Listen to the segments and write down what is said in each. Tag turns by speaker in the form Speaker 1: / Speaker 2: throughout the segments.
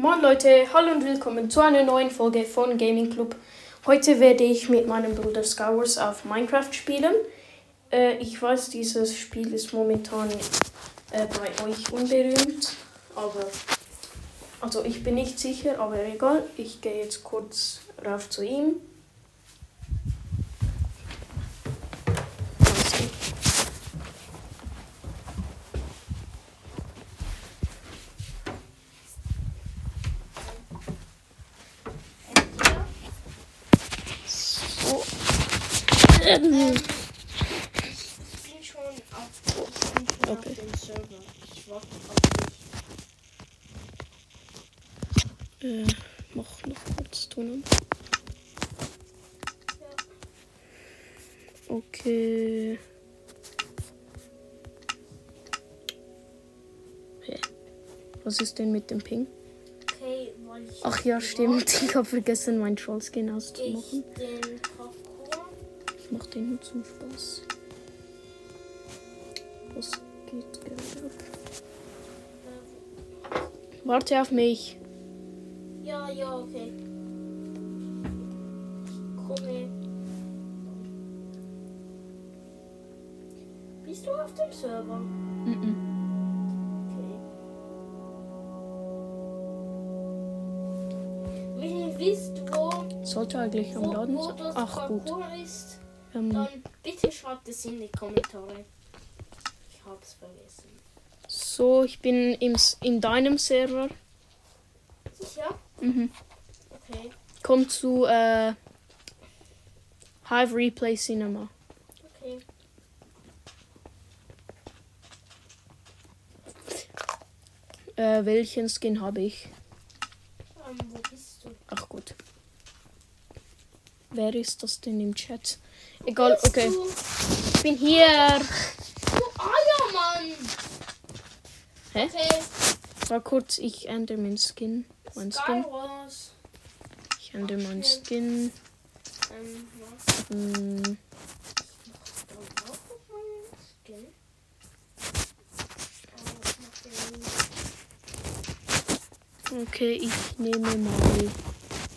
Speaker 1: Moin Leute, hallo und willkommen zu einer neuen Folge von Gaming Club. Heute werde ich mit meinem Bruder Skywars auf Minecraft spielen. Äh, ich weiß, dieses Spiel ist momentan äh, bei euch unberühmt, aber also ich bin nicht sicher, aber egal. Ich gehe jetzt kurz rauf zu ihm. Also, so. Ähm,
Speaker 2: Ich bin schon auf, ich bin schon
Speaker 1: Okay.
Speaker 2: auf dem Server. Ich warte auf dich.
Speaker 1: äh, mach noch kurz tun. Okay. Hä? Was ist denn mit dem Ping?
Speaker 2: Okay.
Speaker 1: Ach ja, stimmt. Ich habe vergessen, meinen Trollskin auszumachen. Ich mach den nur zum Spaß. Was geht gerade ab? Warte auf mich.
Speaker 2: Ja, ja, okay. Komme. Bist du auf dem Server?
Speaker 1: Mhm.
Speaker 2: Okay.
Speaker 1: Sollte eigentlich am Laden sein. Ach gut.
Speaker 2: Ist,
Speaker 1: Ähm,
Speaker 2: dann bitte schreibt es in die Kommentare. Ich hab's vergessen.
Speaker 1: so, ich bin im, in deinem Server.
Speaker 2: Sicher?
Speaker 1: Mhm.
Speaker 2: Okay.
Speaker 1: Komm zu äh, Hive Replay Cinema.
Speaker 2: Okay.
Speaker 1: Äh, welchen Skin habe ich?
Speaker 2: Ähm, wo bist du?
Speaker 1: Ach gut. Wer ist das denn im Chat? Egal, okay. Ich bin hier.
Speaker 2: du Eiermann!
Speaker 1: Hä?
Speaker 2: Okay.
Speaker 1: War kurz, ich ändere meinen Skin. Mein Skin. Ich ändere meinen Skin.
Speaker 2: Ähm, was?
Speaker 1: Hm, okay, ich nehme mal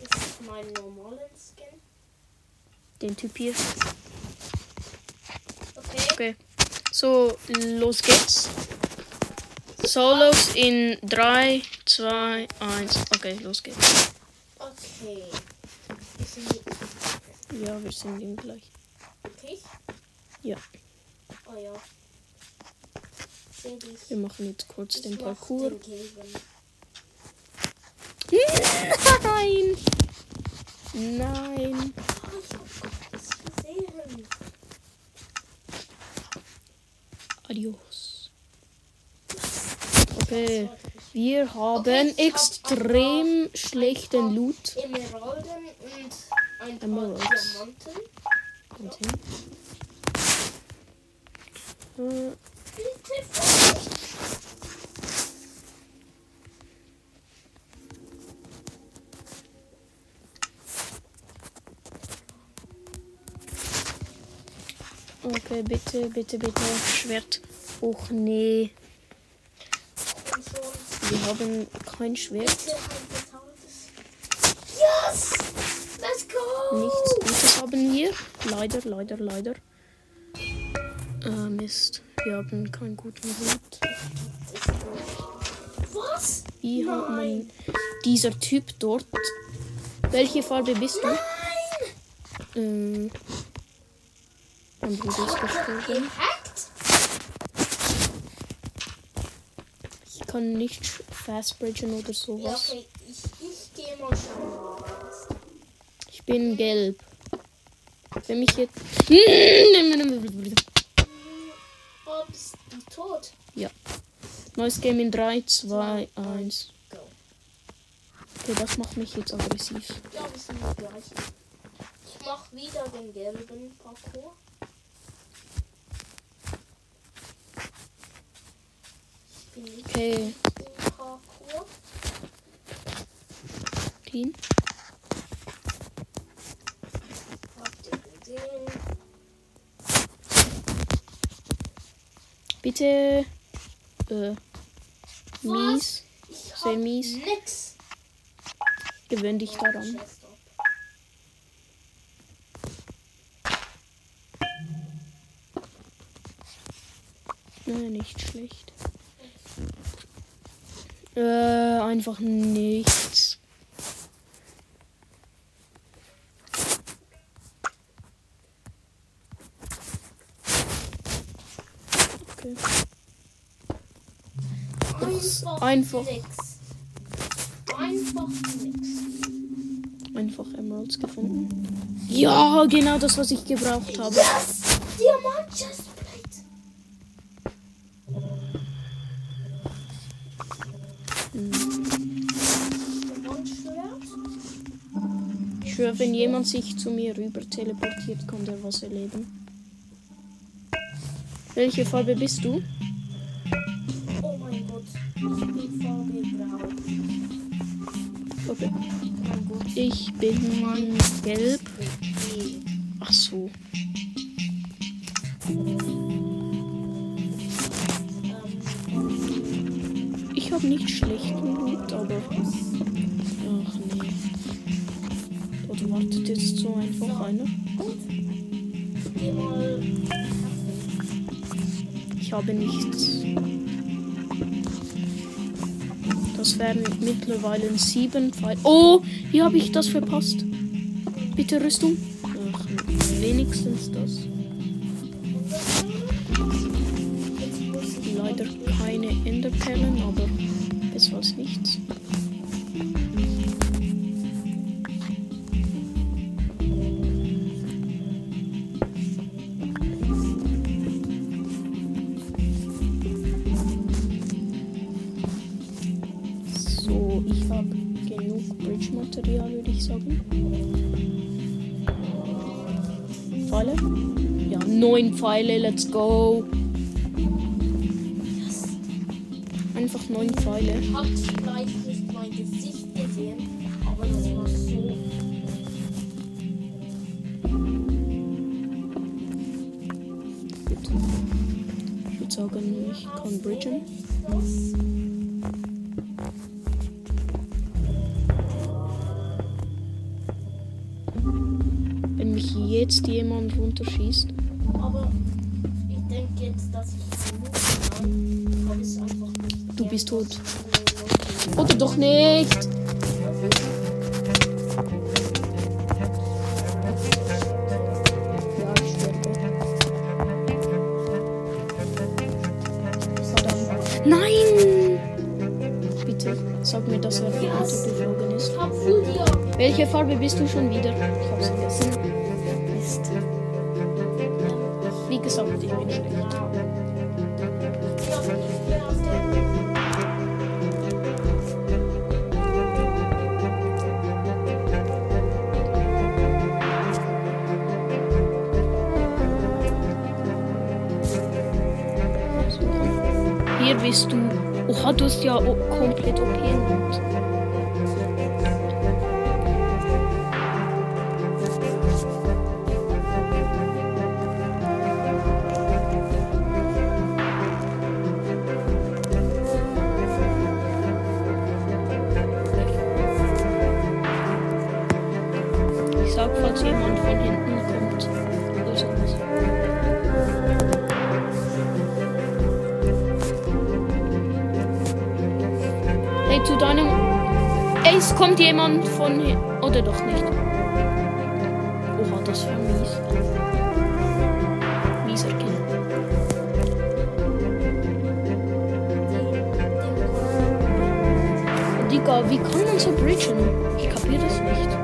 Speaker 2: Das ist mein normalen Skin.
Speaker 1: Den Typ hier.
Speaker 2: Okay.
Speaker 1: Okay. So, los geht's. Solos in 3, 2, 1. Okay, los geht's.
Speaker 2: Okay. Wir sind
Speaker 1: Ja, wir sind im gleich.
Speaker 2: okay.
Speaker 1: Ja.
Speaker 2: Oh ja.
Speaker 1: Wir machen jetzt kurz
Speaker 2: Ich
Speaker 1: den Parcours.
Speaker 2: den.
Speaker 1: Nein! Nein!
Speaker 2: Oh, ich hab es gesehen.
Speaker 1: Adios. Okay. Wir haben
Speaker 2: Okay, ich hab
Speaker 1: extrem schlechten Loot.
Speaker 2: Emeralden und ein paar
Speaker 1: Emeralds.
Speaker 2: Diamanten.
Speaker 1: Kommt hin.
Speaker 2: Bitte Vorsicht.
Speaker 1: Okay, bitte, bitte, bitte. Schwert. Och nee. Wir haben kein Schwert.
Speaker 2: Yes! Let's go!
Speaker 1: Nichts Gutes haben wir. Leider, leider, leider. Äh, Mist. Wir haben keinen guten Loot.
Speaker 2: Was?
Speaker 1: Wie hat man dieser Typ dort? Welche Farbe bist du?
Speaker 2: Nein!
Speaker 1: Ähm, mein Bruder ist gestorben. Ich kann nicht fast bridgen oder
Speaker 2: Ja,
Speaker 1: sowas.
Speaker 2: okay. Ich, ich gehe mal schauen.
Speaker 1: Ich bin gelb. Wenn mich jetzt.
Speaker 2: Bist du tot?
Speaker 1: Ja. Neues Game in 3, 2, 1.
Speaker 2: Go.
Speaker 1: Okay, das macht mich jetzt aggressiv.
Speaker 2: Ja, wir sind gleich. Ich mach wieder den gelben Parcours. Ich bin nicht
Speaker 1: Okay, clean. Bitte. Äh. Mies. Sehr mies.
Speaker 2: nix.
Speaker 1: Gewöhn dich daran. Nein, nicht schlecht. Äh, einfach nichts. Okay.
Speaker 2: Einfach,
Speaker 1: einfach.
Speaker 2: nix. Einfach nix.
Speaker 1: Einfach Emeralds gefunden. Ja, genau das, was ich gebraucht habe.
Speaker 2: Yes! Diamant
Speaker 1: Wenn jemand sich zu mir rüber teleportiert, kann der was erleben. Welche Farbe bist du?
Speaker 2: Oh mein Gott. Ich bin Farbe grau.
Speaker 1: Okay. Ich bin gelb. Habe nichts. Das wären mittlerweile sieben Pfeile. Oh, wie habe ich das verpasst? Bitte Rüstung. Ach, wenigstens das. Leider keine Enderperlen, aber besser als nichts. Pfeile, let's go. Einfach neun Pfeile.
Speaker 2: Habt vielleicht nicht mein Gesicht gesehen, aber das war so.
Speaker 1: Gut. Ich würde sagen, ich kann bridgen. Wenn mich jetzt jemand runterschießt.
Speaker 2: Dass ich ist.
Speaker 1: Du bist tot. Oder doch nicht! Nein! Bitte, sag mir, dass er runtergeflogen ist.
Speaker 2: Ich hab Full Dia.
Speaker 1: Welche Farbe bist du schon wieder? Ich hab's vergessen. Mist. Wie gesagt, ich bin schlecht. Bist du. Oha, du hast ja komplett OP. Ich sag, falls jemand von hinten kommt jemand von hier. Oder doch nicht. Oha, das war mies. Mieser Kill. Digga, wie kann man so bridgen? Ich kapiere das nicht.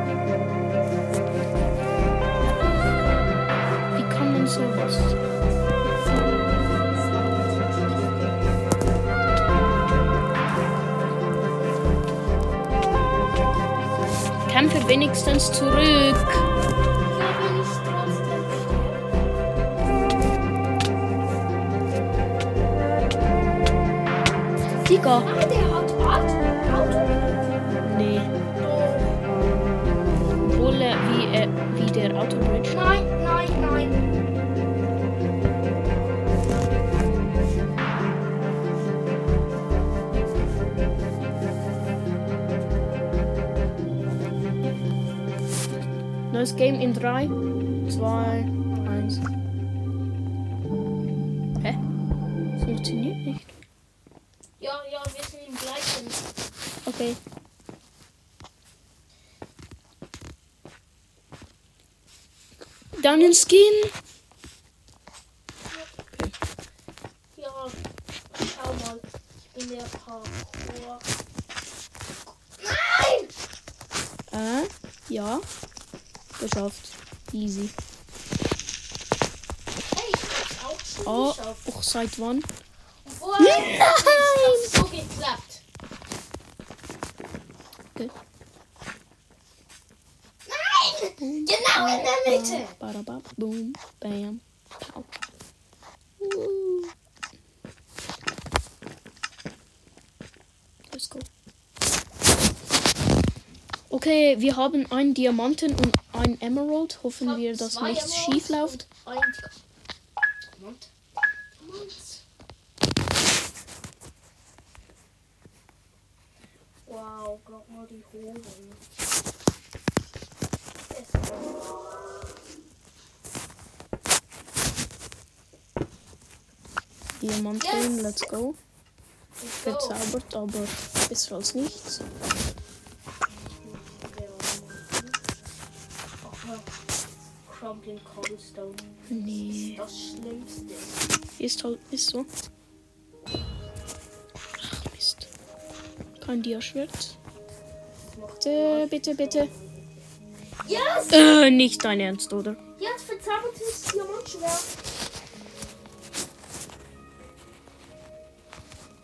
Speaker 1: Wenigstens zurück.
Speaker 2: Ja,
Speaker 1: Neues Game in 3, 2, 1. Hä? Das funktioniert nicht.
Speaker 2: Ja, ja, wir sind im gleichen.
Speaker 1: Okay. Dann den Skin.
Speaker 2: Ja, schau mal. Ich bin der Parkour.
Speaker 1: Äh, ja. Geschafft. Easy.
Speaker 2: Hey, ich hab's auch schon
Speaker 1: Oh,
Speaker 2: geschafft.
Speaker 1: auch seit wann?
Speaker 2: Wow, Nein! Das so geklappt.
Speaker 1: Okay.
Speaker 2: Nein! Genau in der Mitte.
Speaker 1: Badabab, boom, bam, pow. Uh. Let's go. Okay, wir haben einen Diamanten und ein Emerald. Hoffen wir, dass nichts
Speaker 2: Emeralds
Speaker 1: schief läuft.
Speaker 2: Diamant. Diamant. Wow, guck mal die Hoden. Es-
Speaker 1: Diamanten,
Speaker 2: Yes.
Speaker 1: let's go.
Speaker 2: let's go.
Speaker 1: Verzaubert, aber besser als nichts.
Speaker 2: Crumbling Cobblestone.
Speaker 1: Nee.
Speaker 2: Das Schlimmste.
Speaker 1: Ist halt, ist so. Ach, Mist. Kein Dia-Schwert.
Speaker 2: Das
Speaker 1: Bitte, bitte, bitte.
Speaker 2: Yes!
Speaker 1: Äh, nicht dein Ernst, oder?
Speaker 2: Jetzt verzaubertes Diamantschwert.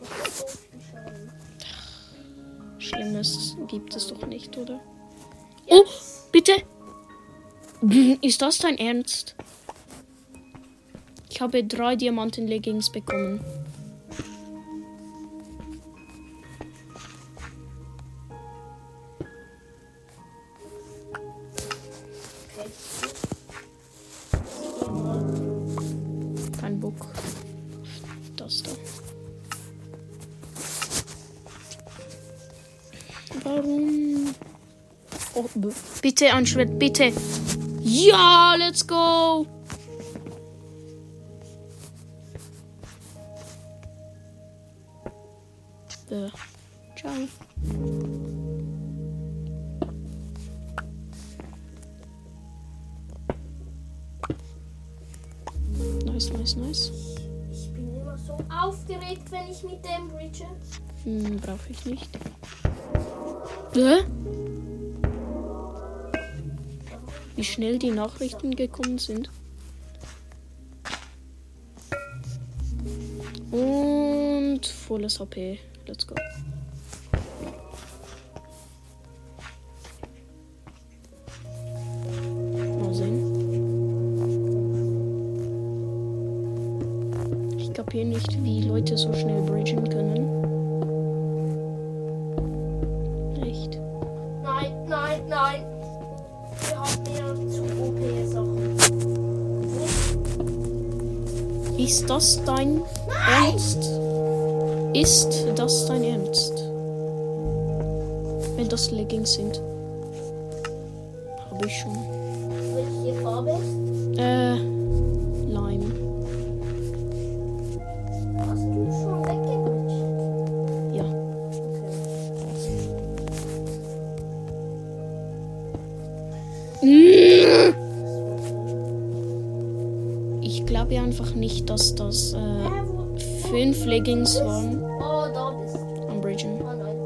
Speaker 2: Das ist so viel Schaden.
Speaker 1: Schlimmes gibt es doch nicht, oder? Oh,
Speaker 2: Yes.
Speaker 1: bitte! Ist das dein Ernst? Ich habe drei Diamanten-Leggings bekommen. Kein Bock. Das da. Warum? Oh, bitte ein bitte. Ja, let's go. Äh, ciao. Nice, nice, nice.
Speaker 2: Ich bin immer so aufgeregt, wenn ich mit dem bridge.
Speaker 1: Hm, brauche ich nicht. Hä? Wie schnell die Nachrichten gekommen sind. Und volles HP. Let's go. Das dein Ernst? Ist das dein Ernst? Wenn das Leggings sind. Habe ich schon. Leggings waren
Speaker 2: Oh, da bist du.
Speaker 1: am Bridgen.
Speaker 2: Oh nein.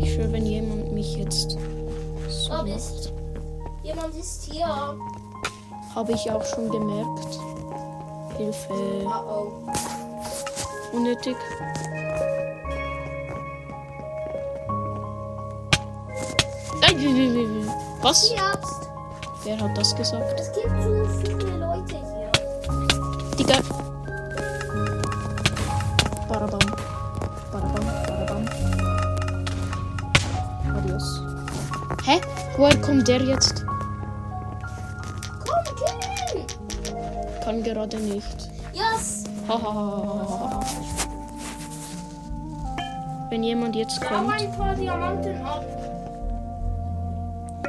Speaker 1: Ich schwöre, wenn jemand mich jetzt so
Speaker 2: Da
Speaker 1: macht,
Speaker 2: bist Jemand ist hier.
Speaker 1: habe ich auch schon gemerkt. Hilfe.
Speaker 2: Oh oh.
Speaker 1: Unnötig. Was? Wer hat das gesagt?
Speaker 2: Es gibt zu viele
Speaker 1: kommt der jetzt?
Speaker 2: Komm, kill ihn.
Speaker 1: Kann gerade nicht.
Speaker 2: Yes.
Speaker 1: Wenn jemand jetzt kommt.
Speaker 2: ein paar Diamanten ab.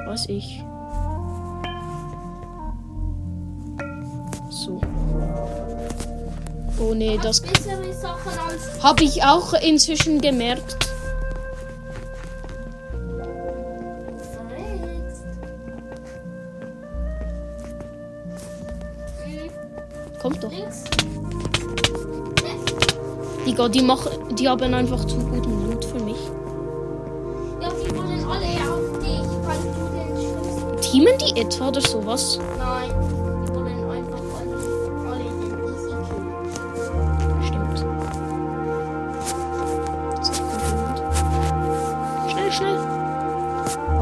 Speaker 1: Weiß ich. So. Oh nee, das habe ich auch inzwischen gemerkt. Kommt doch. Digga, die, mach, die haben einfach zu guten Loot für mich.
Speaker 2: Ja, die wollen alle auf dich, weil du den schlimmsten.
Speaker 1: Teamen die etwa oder sowas?
Speaker 2: Nein, die wollen einfach alle, alle den Easy Kill.
Speaker 1: Stimmt. Kommt jemand. Schnell, schnell.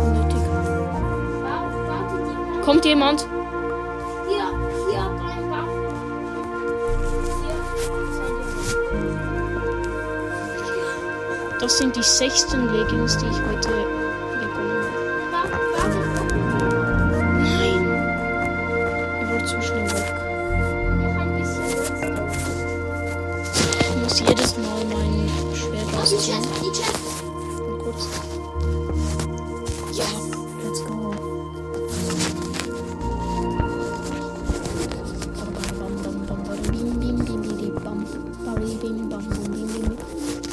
Speaker 1: Unnötig. Kommt jemand? Das sind die sechsten Leggings, die ich heute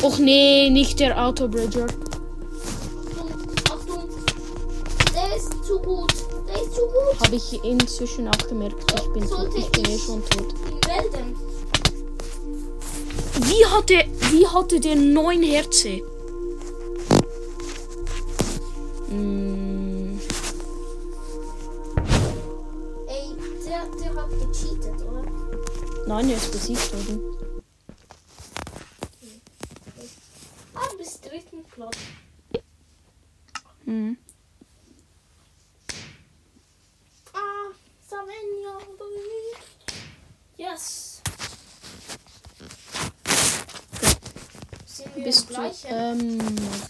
Speaker 1: Och nee, nicht der Autobridger.
Speaker 2: Achtung, Achtung. Der ist zu gut. Der ist zu gut.
Speaker 1: Habe ich inzwischen auch gemerkt. Ich bin, tot. Ich bin eh schon tot. Wie hatte, wie hatte der neun Herze? Hm,
Speaker 2: Ey, der, der hat gecheatet, oder?
Speaker 1: nein, er ist besiegt worden.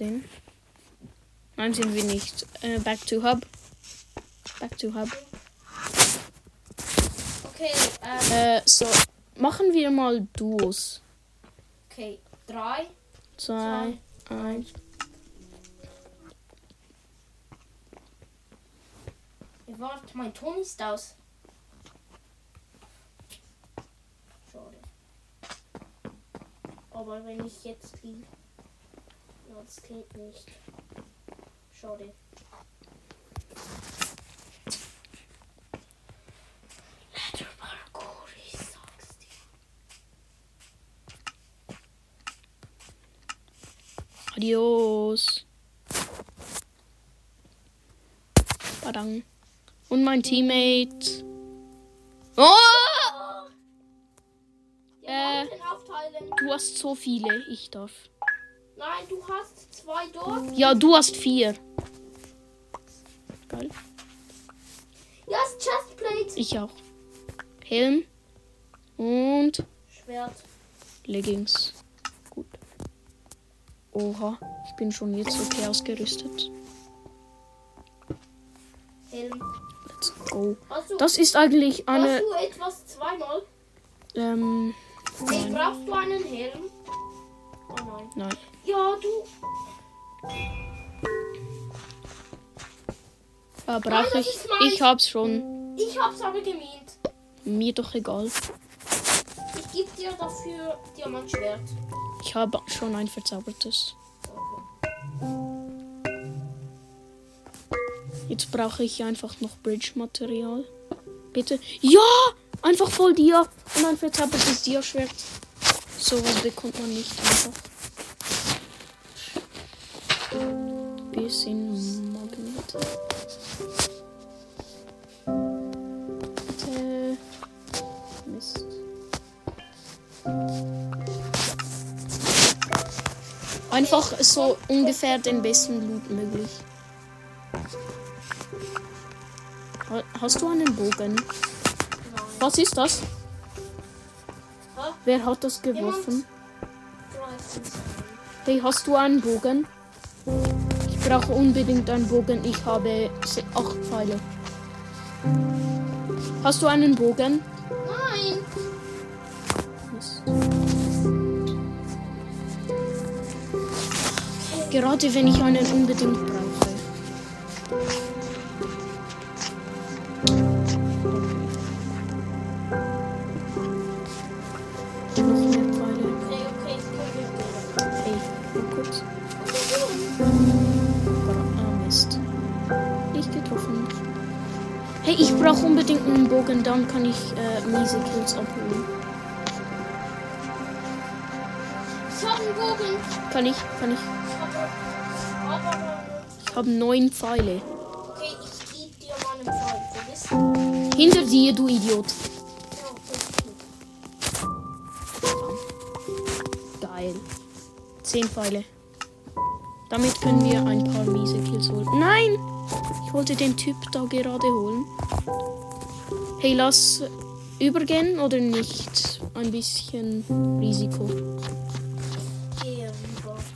Speaker 2: 19. 19 wir
Speaker 1: nicht. Äh, back to Hub. Back to Hub.
Speaker 2: Okay, ähm.
Speaker 1: Äh, so. Machen wir mal Duos.
Speaker 2: Okay,
Speaker 1: 3, 2,
Speaker 2: 1. Warte, mein Ton ist aus. Schade. Aber wenn ich jetzt liege. Das geht nicht. Sag's dir.
Speaker 1: Adios. Badang. Und mein Teammate. Oh! Äh. Du hast so viele. Ich darf.
Speaker 2: Du hast zwei dort.
Speaker 1: Ja, du hast vier. Geil.
Speaker 2: Ja, ist Chestplate.
Speaker 1: Ich auch. Helm. Und
Speaker 2: Schwert.
Speaker 1: Leggings. Gut. Oha. Ich bin schon jetzt okay ausgerüstet.
Speaker 2: Helm.
Speaker 1: Let's go.
Speaker 2: Du,
Speaker 1: Das ist eigentlich eine.
Speaker 2: hast du etwas zweimal?
Speaker 1: Ähm.
Speaker 2: Nee, brauchst du einen Helm? Nein.
Speaker 1: Nein.
Speaker 2: Ja, du. Nein,
Speaker 1: brauche
Speaker 2: das
Speaker 1: ich. Ich hab's schon.
Speaker 2: Ich hab's aber gemeint.
Speaker 1: Mir doch egal.
Speaker 2: Ich geb dir dafür Diamantschwert.
Speaker 1: Ich habe schon ein verzaubertes. Jetzt brauche ich einfach noch Bridge-Material. Bitte. Ja! Einfach voll Dia. Und ein verzaubertes Dia-Schwert. Sowas bekommt man nicht einfach. Bisschen. Bitte. Mist. Einfach so ungefähr den besten Loot möglich. Ha- Hast du einen Bogen?
Speaker 2: Nein.
Speaker 1: Was ist das? Wer hat das geworfen? Hey, hast du einen Bogen? Ich brauche unbedingt einen Bogen. Ich habe acht Pfeile. Hast du einen Bogen?
Speaker 2: Nein.
Speaker 1: Gerade wenn ich einen unbedingt brauche unbedingt einen Bogen, dann kann ich äh, miese Kills abholen.
Speaker 2: Ich habe einen Bogen.
Speaker 1: Kann ich, kann ich.
Speaker 2: Ich habe
Speaker 1: neun Pfeile.
Speaker 2: Okay, ich gebe dir meinen Pfeil.
Speaker 1: Hinter dir, du Idiot. Geil. Zehn Pfeile. Damit können wir ein paar miese Kills holen. Nein! Ich wollte den Typ da gerade holen. Hey, lass übergehen oder nicht? Ein bisschen Risiko.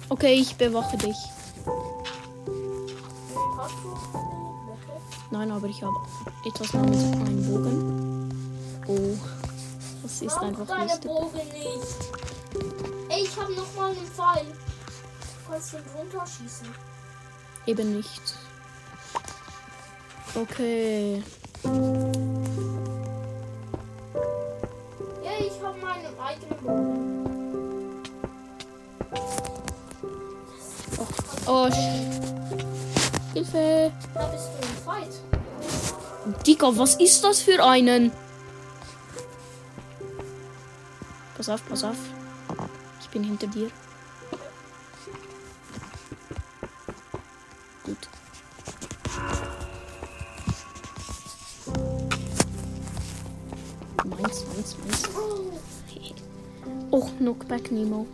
Speaker 1: Okay, ich bewache dich.
Speaker 2: Du?
Speaker 1: Nein, aber ich habe etwas namens einen Bogen. Oh, das ist einfach
Speaker 2: deine
Speaker 1: lustig.
Speaker 2: Bogen nicht. Ey, ich habe noch mal einen Pfeil. Du kannst den runterschießen.
Speaker 1: Eben nicht. Okay.
Speaker 2: Ja, ich habe meinen eigenen Bogen.
Speaker 1: Oh, sch- Hilfe.
Speaker 2: Da bist du im Fight.
Speaker 1: Digga, was ist das für einen? Pass auf, pass auf. Ich bin hinter dir. Meins, meins, meins.
Speaker 2: Oh,
Speaker 1: Och, Knockback Nemo.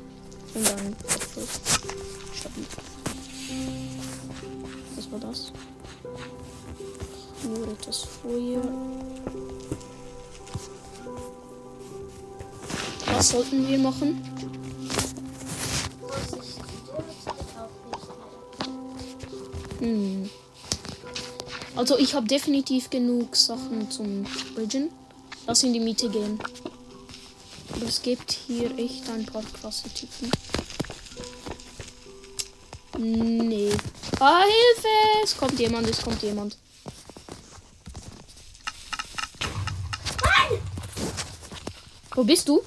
Speaker 1: Und dann. Stabil. Was war das? Nur etwas Feuer. Was sollten wir machen? Hm. Also ich habe definitiv genug Sachen zum Bridgen. Lass in die Mitte gehen. Aber es gibt hier echt ein paar krasse Typen. Nee. Ah, Hilfe! Es kommt jemand, es kommt jemand. Wo bist du?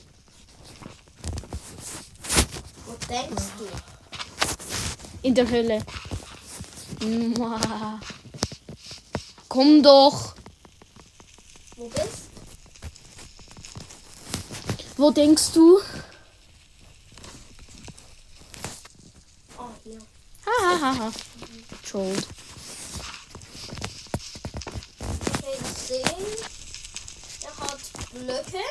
Speaker 2: Wo denkst du?
Speaker 1: In der Hölle. Mua. Komm doch.
Speaker 2: Wo bist
Speaker 1: Wo denkst du?
Speaker 2: Oh, hier.
Speaker 1: Hahaha. Trolled.
Speaker 2: Okay, das sehen. Er hat Blöcke.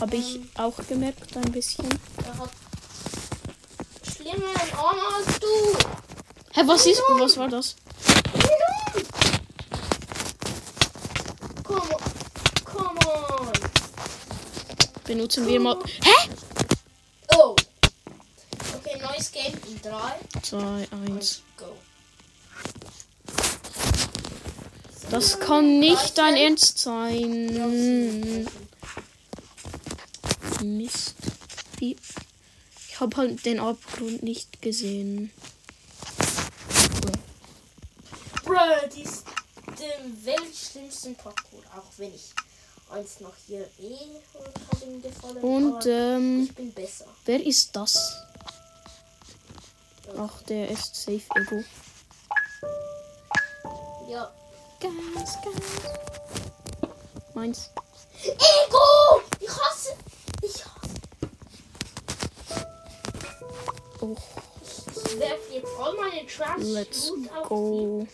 Speaker 1: Habe ich auch gemerkt, ein bisschen.
Speaker 2: Er hat schlimmeren Arme als du.
Speaker 1: Hä, was ist. Was war das? Benutzen wir mal. Hä?
Speaker 2: Oh. Okay, neues Game in 3.
Speaker 1: 2, 1.
Speaker 2: Go.
Speaker 1: Das kann nicht dein Ernst sein. Mist. Wie. Ich habe halt den Abgrund nicht gesehen.
Speaker 2: Bruh, die ist den weltschlimmsten Parkour. Auch wenn ich eins noch hier eh und gefallen.
Speaker 1: Und ähm,
Speaker 2: ich bin besser.
Speaker 1: wer ist das? Ach, der ist safe Ego.
Speaker 2: Ja.
Speaker 1: Gas, Gas. Meins.
Speaker 2: Ego! Ich hasse. Ich hasse.
Speaker 1: Oh,
Speaker 2: Ich werfe jetzt all meine Trash
Speaker 1: let's go.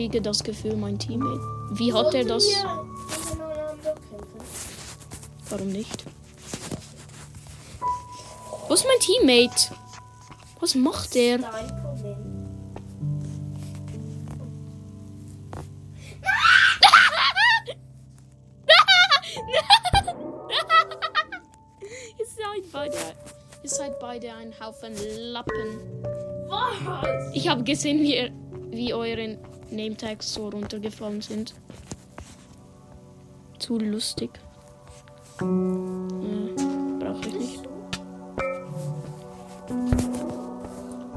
Speaker 1: kriege das Gefühl, mein Teammate. Wie hat er das? Warum nicht? Wo ist mein Teammate? Was macht er? Ihr seid beide ein Haufen Lappen.
Speaker 2: Was?
Speaker 1: Ich habe gesehen, wie, ihr, wie euren Nametags so runtergefallen sind. Zu lustig. Äh, Brauche ich nicht.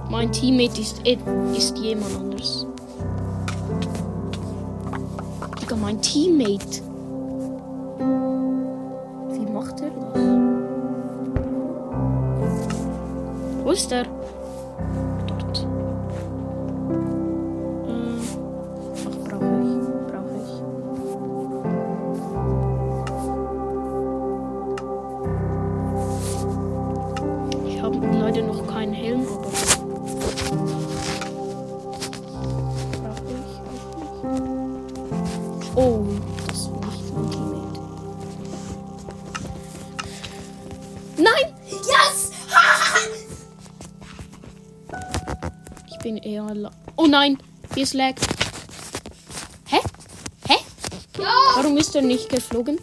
Speaker 1: Mein Teammate ist, eh- ist jemand anders. Digga, mein Teammate. Wie macht er das? Wo ist er? Hier ist Lag. Hä? Hä?
Speaker 2: ja!
Speaker 1: Warum ist er nicht geflogen?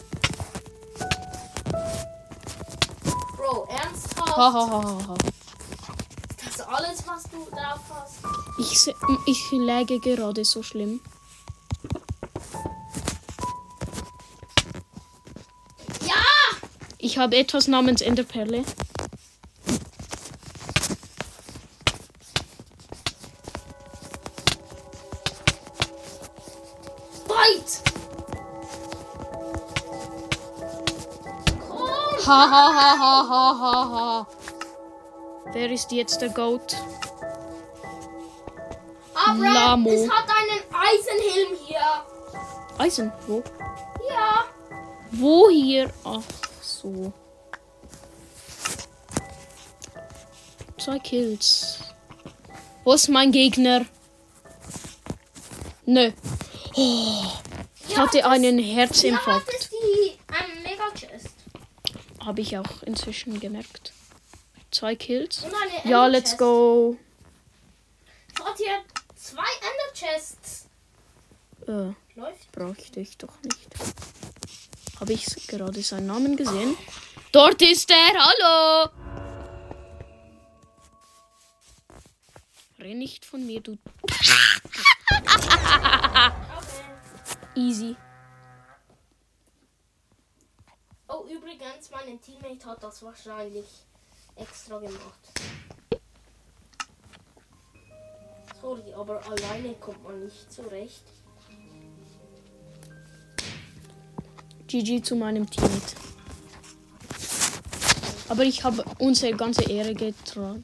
Speaker 2: Bro, ernsthaft?
Speaker 1: Hahaha.
Speaker 2: Das ist alles, was du drauf hast.
Speaker 1: Ich, ich läge gerade so schlimm.
Speaker 2: Ja!
Speaker 1: Ich habe etwas namens Enderperle.
Speaker 2: Weit!
Speaker 1: Ha ha ha ha ha ha ha. Wer ist jetzt der Goat?
Speaker 2: Aber
Speaker 1: Lamo.
Speaker 2: es hat einen Eisenhelm hier.
Speaker 1: Eisen. Wo?
Speaker 2: Ja.
Speaker 1: Wo hier? Ach so. Zwei Kills. Wo ist mein Gegner? Nö. Oh, ich
Speaker 2: Ja,
Speaker 1: hatte einen
Speaker 2: Ja,
Speaker 1: Herzinfarkt.
Speaker 2: das ist die ähm, Mega-Chest.
Speaker 1: Habe ich auch inzwischen gemerkt. Zwei Kills. Ja,
Speaker 2: Ender
Speaker 1: let's go.
Speaker 2: Es hat hier zwei Ender-Chests.
Speaker 1: Äh,
Speaker 2: Läuft.
Speaker 1: bräuchte ich doch nicht. Habe ich gerade seinen Namen gesehen? Dort ist er. Hallo. Renn nicht von mir, du. Easy.
Speaker 2: Oh, übrigens, mein Teammate hat das wahrscheinlich extra gemacht. Sorry, aber alleine kommt man nicht zurecht.
Speaker 1: GG zu meinem Teammate. Aber ich habe unsere ganze Ehre getragen.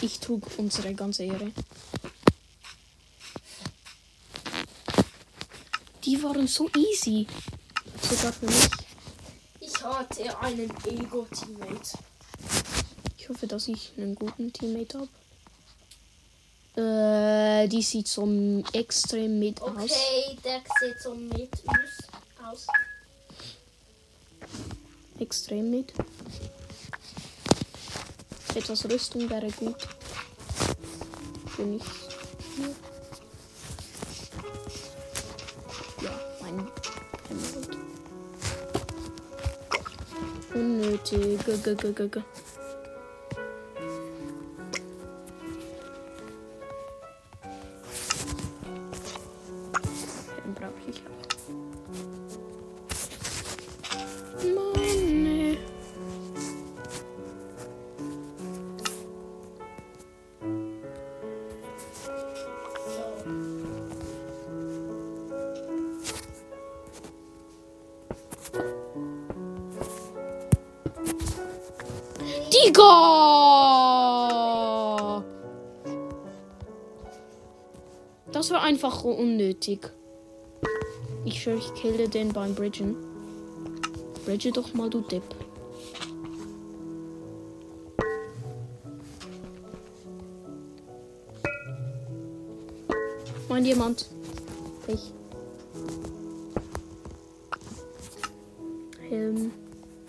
Speaker 1: Ich trug unsere ganze Ehre. Die waren so easy. Sogar für mich.
Speaker 2: Ich hatte einen Ego-Teammate.
Speaker 1: Ich hoffe, dass ich einen guten Teammate habe. Äh, die sieht so extrem mit aus.
Speaker 2: Okay, der sieht so mit aus.
Speaker 1: Extrem mit. Etwas Rüstung wäre gut. Für mich. Hier. 嗯母鸡咯
Speaker 2: 咯
Speaker 1: 咯咯咯 Einfach unnötig. Ich schwöre, ich kille den beim Bridgen. Bridge doch mal, du Depp. Mein jemand? Ich. Helm.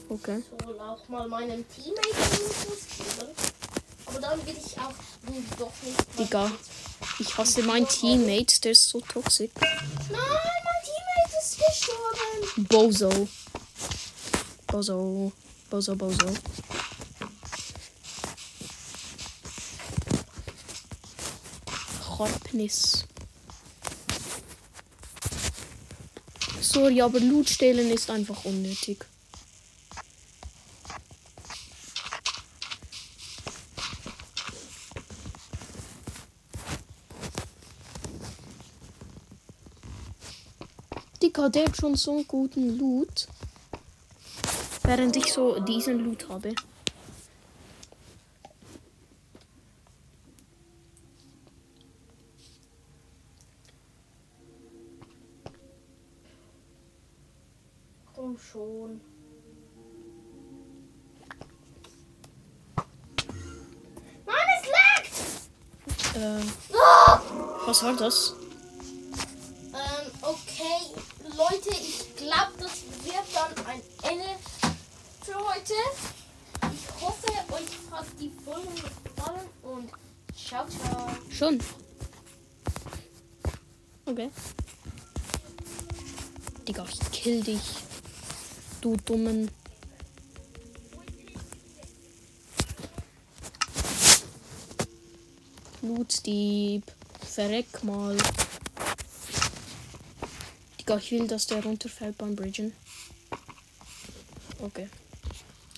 Speaker 1: Okay.
Speaker 2: soll auch mal meinem Teammate. Aber dann will ich auch du doch nicht.
Speaker 1: Digga. Also hasse meinen Teammate, der ist so toxisch.
Speaker 2: Nein, mein Teammate ist gestorben.
Speaker 1: Bozo. Bozo. Bozo, Bozo. Korpnis. Sorry, aber Loot stehlen ist einfach unnötig. Digga, der hat schon so einen guten Loot. Während ich so diesen Loot habe.
Speaker 2: Komm schon. Mann, es laggt!
Speaker 1: Ähm,
Speaker 2: Ah!
Speaker 1: was war das?
Speaker 2: Leute, ich glaube, das wird dann ein Ende für heute. Ich hoffe, euch hat die Folge gefallen und ciao, ciao.
Speaker 1: Schon. Okay. Digga, ich kill dich. Du dummen. Blutdieb. Verreck mal. Digga, ich will, dass der runterfällt beim Bridgen. Okay.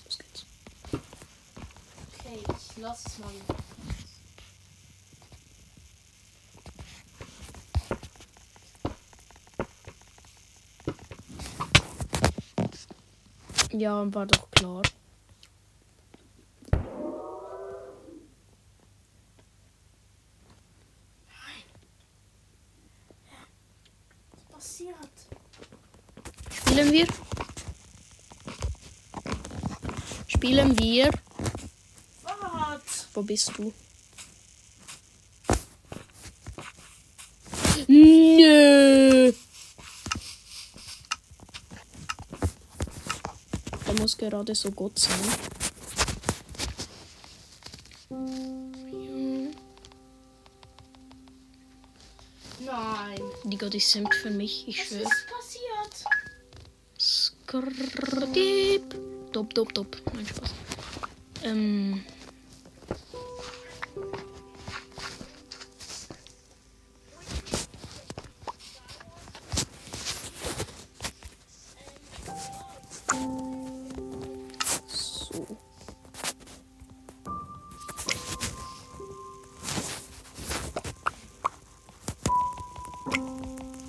Speaker 1: Los geht's.
Speaker 2: Okay, ich lass es mal.
Speaker 1: Ja, war doch klar.
Speaker 2: Was passiert?
Speaker 1: Spielen wir? Spielen wir?
Speaker 2: Was?
Speaker 1: Wo bist du? Nö. Er muss gerade so Gott sein.
Speaker 2: Nein.
Speaker 1: Die Gott ist simpt für mich, ich
Speaker 2: Was
Speaker 1: schwöre.
Speaker 2: ist passiert?
Speaker 1: Skrrrdip. Dop, dop, dop. Mein Spaß. Ähm.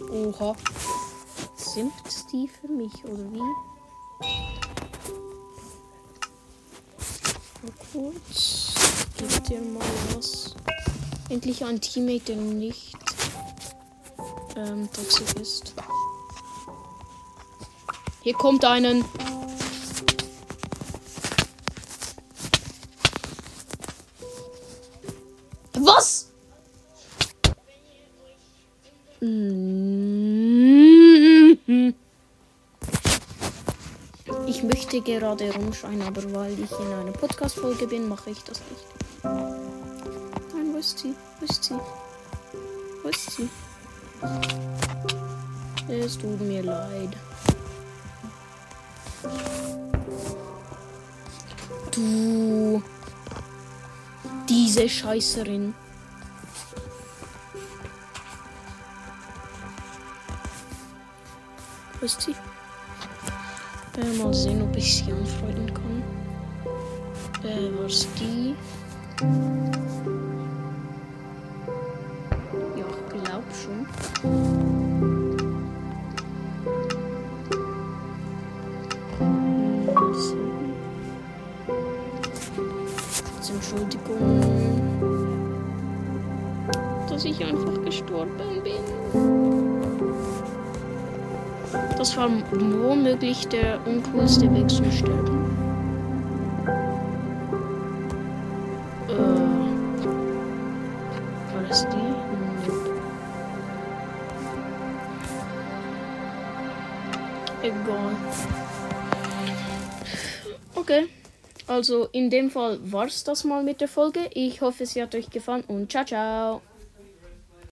Speaker 1: Oha. Simpt die für mich, oder wie? Kurz. Gib dir mal was. Endlich ein Teammate, der nicht ähm, toxisch ist. Hier kommt einen. Möchte gerade rumschreien, aber weil ich in einer Podcast-Folge bin, mache ich das nicht. Nein, wo ist sie? Wo ist sie? Wo ist sie? Es tut mir leid. Du. Diese Scheißerin. Wo ist sie? Äh, mal sehen, ob ich sie anfreunden kann. Äh, was die? Ja, ich glaub schon. Entschuldigung, dass ich einfach gestorben bin. Das war womöglich der uncoolste Weg zum Sterben. Äh, war das die? Nope. Egal. Okay. Also in dem Fall war's das mal mit der Folge. Ich hoffe, sie hat euch gefallen und ciao, ciao.